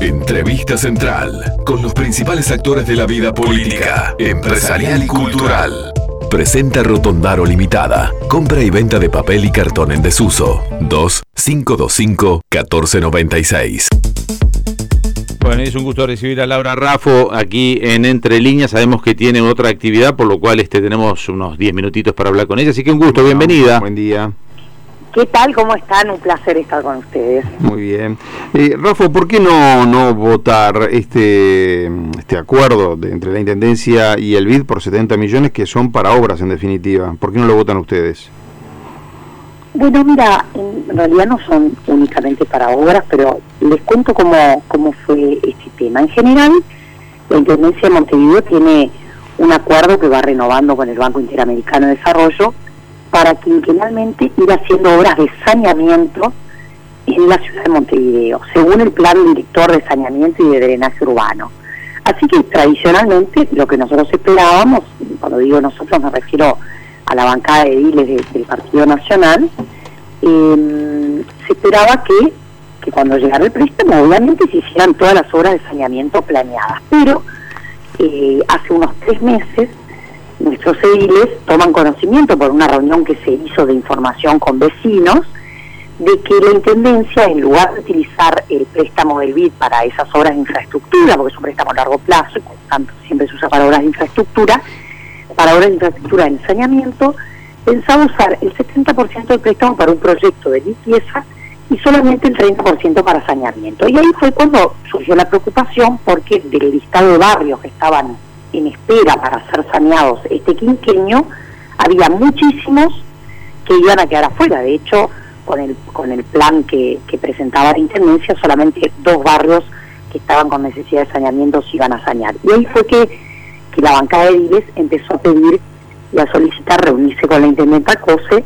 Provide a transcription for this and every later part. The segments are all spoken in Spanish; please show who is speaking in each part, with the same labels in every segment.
Speaker 1: Entrevista central con los principales actores de la vida política, empresarial y cultural. Presenta Rotondaro Limitada. Compra y venta de papel y cartón en desuso. 2 525 1496.
Speaker 2: Bueno, es un gusto recibir a Laura Raffo aquí en Entre Líneas. Sabemos que tiene otra actividad, por lo cual este, tenemos unos 10 minutitos para hablar con ella. Así que un gusto, bienvenida.
Speaker 3: Buen día.
Speaker 4: ¿Qué tal? ¿Cómo están? Un placer estar con ustedes.
Speaker 3: Muy bien. Eh, Rafa, ¿por qué no, no votar este, este acuerdo entre la Intendencia y el BID por 70 millones que son para obras en definitiva? ¿Por qué no lo votan ustedes?
Speaker 4: Bueno, mira, en realidad no son únicamente para obras, pero les cuento cómo, cómo fue este tema. En general, la Intendencia de Montevideo tiene un acuerdo que va renovando con el Banco Interamericano de Desarrollo para quinquenalmente ir haciendo obras de saneamiento en la ciudad de Montevideo, según el plan director de saneamiento y de drenaje urbano. Así que tradicionalmente lo que nosotros esperábamos, cuando digo nosotros me refiero a la bancada de ediles del Partido Nacional, em, se esperaba que, que cuando llegara el préstamo obviamente se hicieran todas las obras de saneamiento planeadas. Pero eh, hace unos tres meses nuestros ediles toman conocimiento por una reunión que se hizo de información con vecinos de que la Intendencia, en lugar de utilizar el préstamo del BID para esas obras de infraestructura, porque es un préstamo a largo plazo y por tanto siempre se usa para obras de infraestructura, para obras de infraestructura en saneamiento, pensaba usar el 70% del préstamo para un proyecto de limpieza y solamente el 30% para saneamiento. Y ahí fue cuando surgió la preocupación porque del listado de barrios que estaban en espera para ser saneados este quinqueño, había muchísimos que iban a quedar afuera. De hecho, con el, con el plan que, presentaba la Intendencia, solamente dos barrios que estaban con necesidad de saneamiento se iban a sanear. Y ahí fue que, que la bancada de Diles empezó a pedir y a solicitar reunirse con la Intendenta COSE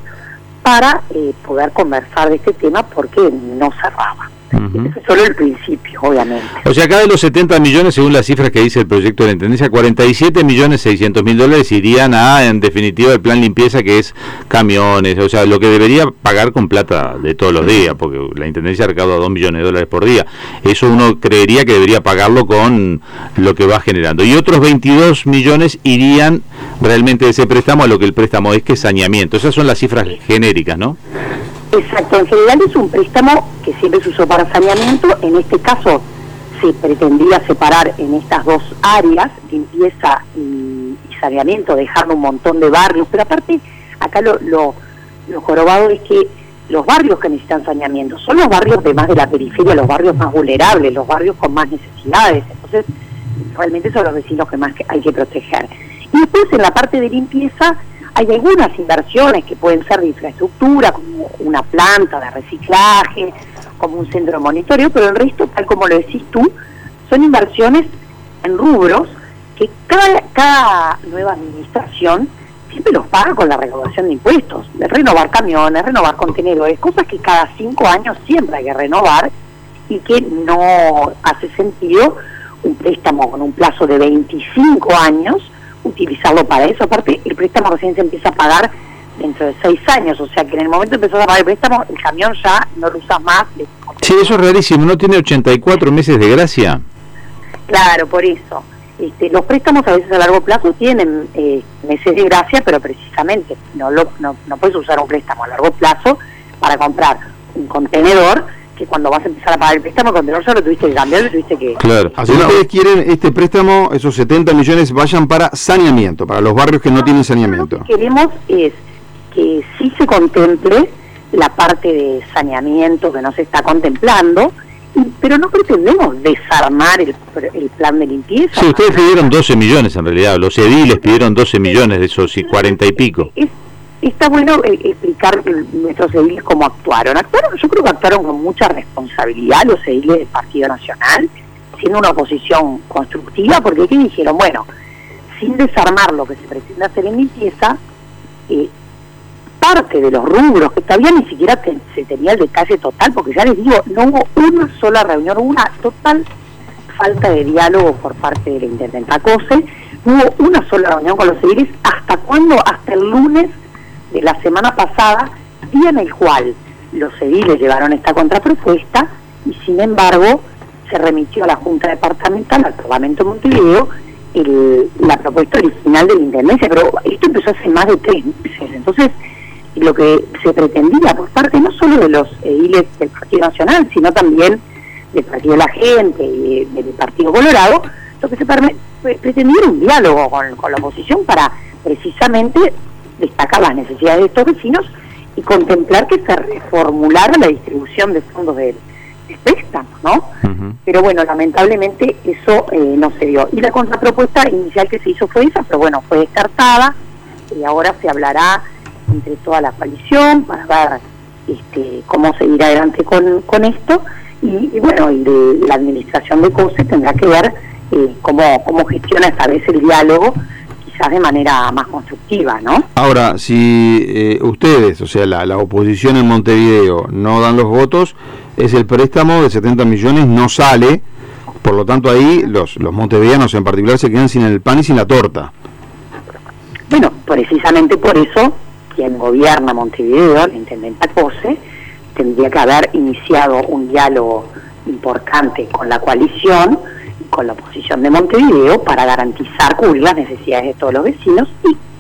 Speaker 4: para eh, poder conversar de este tema porque no cerraba. Ese es solo el principio, obviamente.
Speaker 2: O sea, acá de los 70 millones, según las cifras que dice el proyecto de la Intendencia, 47 millones 600 mil dólares irían a, en definitiva, el plan limpieza, que es camiones, o sea, lo que debería pagar con plata de todos los días, porque la Intendencia recauda 2 millones de dólares por día. Eso uno creería que debería pagarlo con lo que va generando. Y otros 22 millones irían realmente de ese préstamo a lo que el préstamo es, que es saneamiento. Esas son las cifras genéricas, ¿no?
Speaker 4: Exacto, en general es un préstamo que siempre se usó para saneamiento, en este caso se pretendía separar en estas dos áreas, limpieza y, saneamiento, dejarlo un montón de barrios, pero aparte acá lo, lo, es que los barrios que necesitan saneamiento son los barrios de más de la periferia, los barrios más vulnerables, los barrios con más necesidades, entonces realmente son los vecinos que más hay que proteger. Y después en la parte de limpieza hay algunas inversiones que pueden ser de infraestructura, como una planta de reciclaje, como un centro de monitoreo, pero el resto, tal como lo decís tú, son inversiones en rubros que cada, nueva administración siempre los paga con la recaudación de impuestos, de renovar camiones, renovar contenedores, cosas que cada cinco años siempre hay que renovar y que no hace sentido un préstamo con un plazo de 25 años utilizarlo para eso. Aparte, el préstamo recién se empieza a pagar dentro de seis años, o sea que en el momento de empezar a pagar el préstamo, el camión ya no lo usas más.
Speaker 2: Sí, eso es rarísimo, ¿no tiene 84 meses de gracia?
Speaker 4: Claro, por eso. Este, los préstamos a veces a largo plazo tienen eh, meses de gracia, pero precisamente no, lo, no, no puedes usar un préstamo a largo plazo para comprar un contenedor que cuando vas a empezar a pagar el préstamo, cuando no solo tuviste que cambiar, tuviste que...
Speaker 3: Claro, así ustedes quieren este préstamo, esos 70 millones vayan para saneamiento, para los barrios que no, tienen saneamiento.
Speaker 4: Lo que queremos es que sí se contemple la parte de saneamiento que no se está contemplando, pero no pretendemos desarmar el, el plan de limpieza.
Speaker 2: Sí, ustedes pidieron 12 millones en realidad, los ediles pidieron 12 millones de esos y 40 y pico.
Speaker 4: Es, está bueno eh, explicar nuestros ediles cómo actuaron. actuaron. Yo creo que actuaron con mucha responsabilidad los ediles del Partido Nacional, siendo una oposición constructiva, porque ¿qué dijeron? Bueno, sin desarmar lo que se pretende hacer en limpieza, eh, parte de los rubros, que todavía ni siquiera se tenía el detalle total, porque ya les digo, no hubo una sola reunión, hubo una total falta de diálogo por parte de la intendenta COSE, no hubo una sola reunión con los ediles, ¿hasta cuándo? Hasta el lunes de la semana pasada, día en el cual los ediles llevaron esta contrapropuesta y sin embargo se remitió a la Junta Departamental, al Parlamento de Montevideo, la propuesta original de la Intendencia, pero esto empezó hace más de tres meses. Entonces, lo que se pretendía por parte no solo de los ediles del Partido Nacional, sino también del Partido de la Gente y del Partido Colorado, lo que se pretendía era un diálogo con, la oposición para precisamente destacar las necesidades de estos vecinos y contemplar que se reformulara la distribución de fondos de, préstamos, ¿no? Pero bueno, lamentablemente eso eh, no se dio. Y la contrapropuesta inicial que se hizo fue esa, pero bueno, fue descartada y ahora se hablará entre toda la coalición para ver este, cómo seguir adelante con, con esto. Y, bueno, y la administración de COSE tendrá que ver eh, cómo, cómo gestiona esta vez el diálogo quizás de manera más constructiva, ¿no?
Speaker 3: Ahora, si eh, ustedes, o sea, la, la, oposición en Montevideo no dan los votos, es el préstamo de 70 millones, no sale, por lo tanto ahí los, los montevideanos en particular se quedan sin el pan y sin la torta.
Speaker 4: Bueno, precisamente por eso quien gobierna Montevideo, el intendente Cose, tendría que haber iniciado un diálogo importante con la coalición, con la oposición de Montevideo, para garantizar cubrir las necesidades de todos los vecinos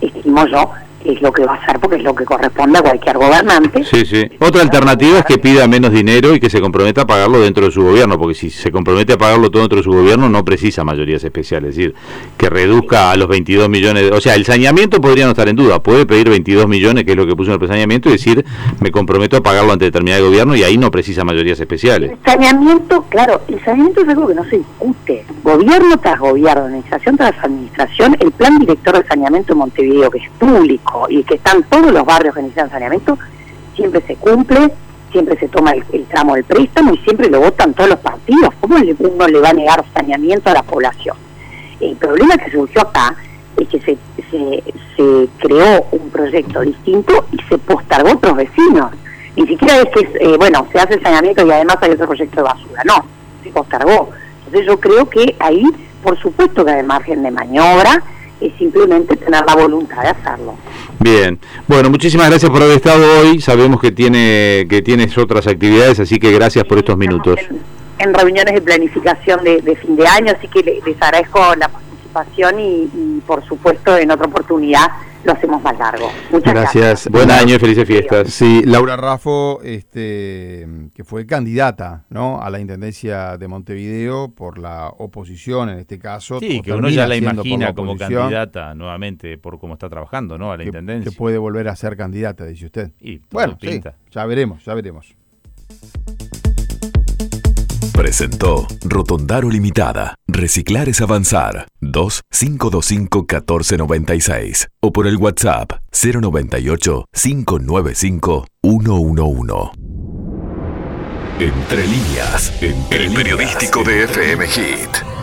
Speaker 4: y, estimo yo, es lo que va a hacer porque es lo que corresponde a cualquier gobernante.
Speaker 2: Sí, sí. Otra alternativa es que pida menos dinero y que se comprometa a pagarlo dentro de su gobierno, porque si se compromete a pagarlo todo dentro de su gobierno no precisa mayorías especiales, es decir, que reduzca a los 22 millones, o sea, el saneamiento podría no estar en duda, puede pedir 22 millones, que es lo que puso en el saneamiento, y decir, me comprometo a pagarlo ante determinado gobierno y ahí no precisa mayorías especiales.
Speaker 4: El saneamiento, claro, el saneamiento es algo que no se discute. Gobierno tras gobierno, administración tras administración, el plan director de saneamiento de Montevideo, que es público, y que están todos los barrios que necesitan saneamiento, siempre se cumple, siempre se toma el, tramo del préstamo y siempre lo votan todos los partidos. ¿Cómo uno le va a negar saneamiento a la población? El problema que surgió acá es que se, se, creó un proyecto distinto y se postergó otros vecinos. Ni siquiera es que, eh, bueno, se hace el saneamiento y además hay otro proyecto de basura. No, se postergó. Entonces yo creo que ahí, por supuesto que hay margen de maniobra, es simplemente tener la voluntad de hacerlo.
Speaker 2: Bien, bueno, muchísimas gracias por haber estado hoy. Sabemos que tiene que tienes otras actividades, así que gracias por estos minutos.
Speaker 4: En, reuniones de planificación de, fin de año, así que les, agradezco la participación y, por supuesto en otra oportunidad lo hacemos más largo. Muchas gracias.
Speaker 2: Buen año y felices fiestas.
Speaker 3: Sí, Laura Raffo, este, que fue candidata ¿no? a la Intendencia de Montevideo por la oposición en este caso.
Speaker 2: Sí, que uno ya la imagina como candidata nuevamente por cómo está trabajando ¿no? a la Intendencia.
Speaker 3: Que puede volver a ser candidata, dice usted.
Speaker 2: Y bueno,
Speaker 3: ya veremos, ya veremos.
Speaker 1: Presentó Rotondaro Limitada. Reciclar es avanzar. 2-525-1496. O por el WhatsApp 098-595-111. Entre líneas, en el periodístico de FM Hit.